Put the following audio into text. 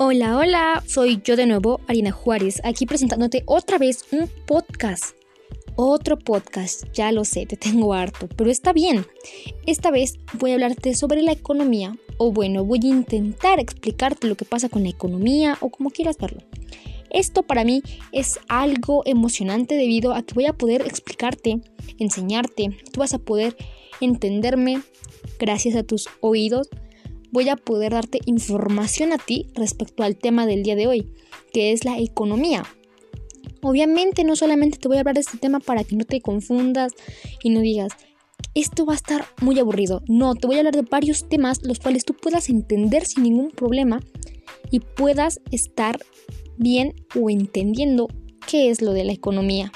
Hola, hola, soy yo de nuevo, Arina Juárez, aquí presentándote otra vez un podcast. Otro podcast, ya lo sé, te tengo harto, pero está bien. Esta vez voy a hablarte sobre la economía, o bueno, voy a intentar explicarte lo que pasa con la economía o como quieras verlo. Esto para mí es algo emocionante debido a que voy a poder explicarte, enseñarte, tú vas a poder entenderme gracias a tus oídos voy a poder darte información a ti respecto al tema del día de hoy, que es la economía. Obviamente no solamente te voy a hablar de este tema para que no te confundas y no digas, esto va a estar muy aburrido. No, te voy a hablar de varios temas los cuales tú puedas entender sin ningún problema y puedas estar bien o entendiendo qué es lo de la economía.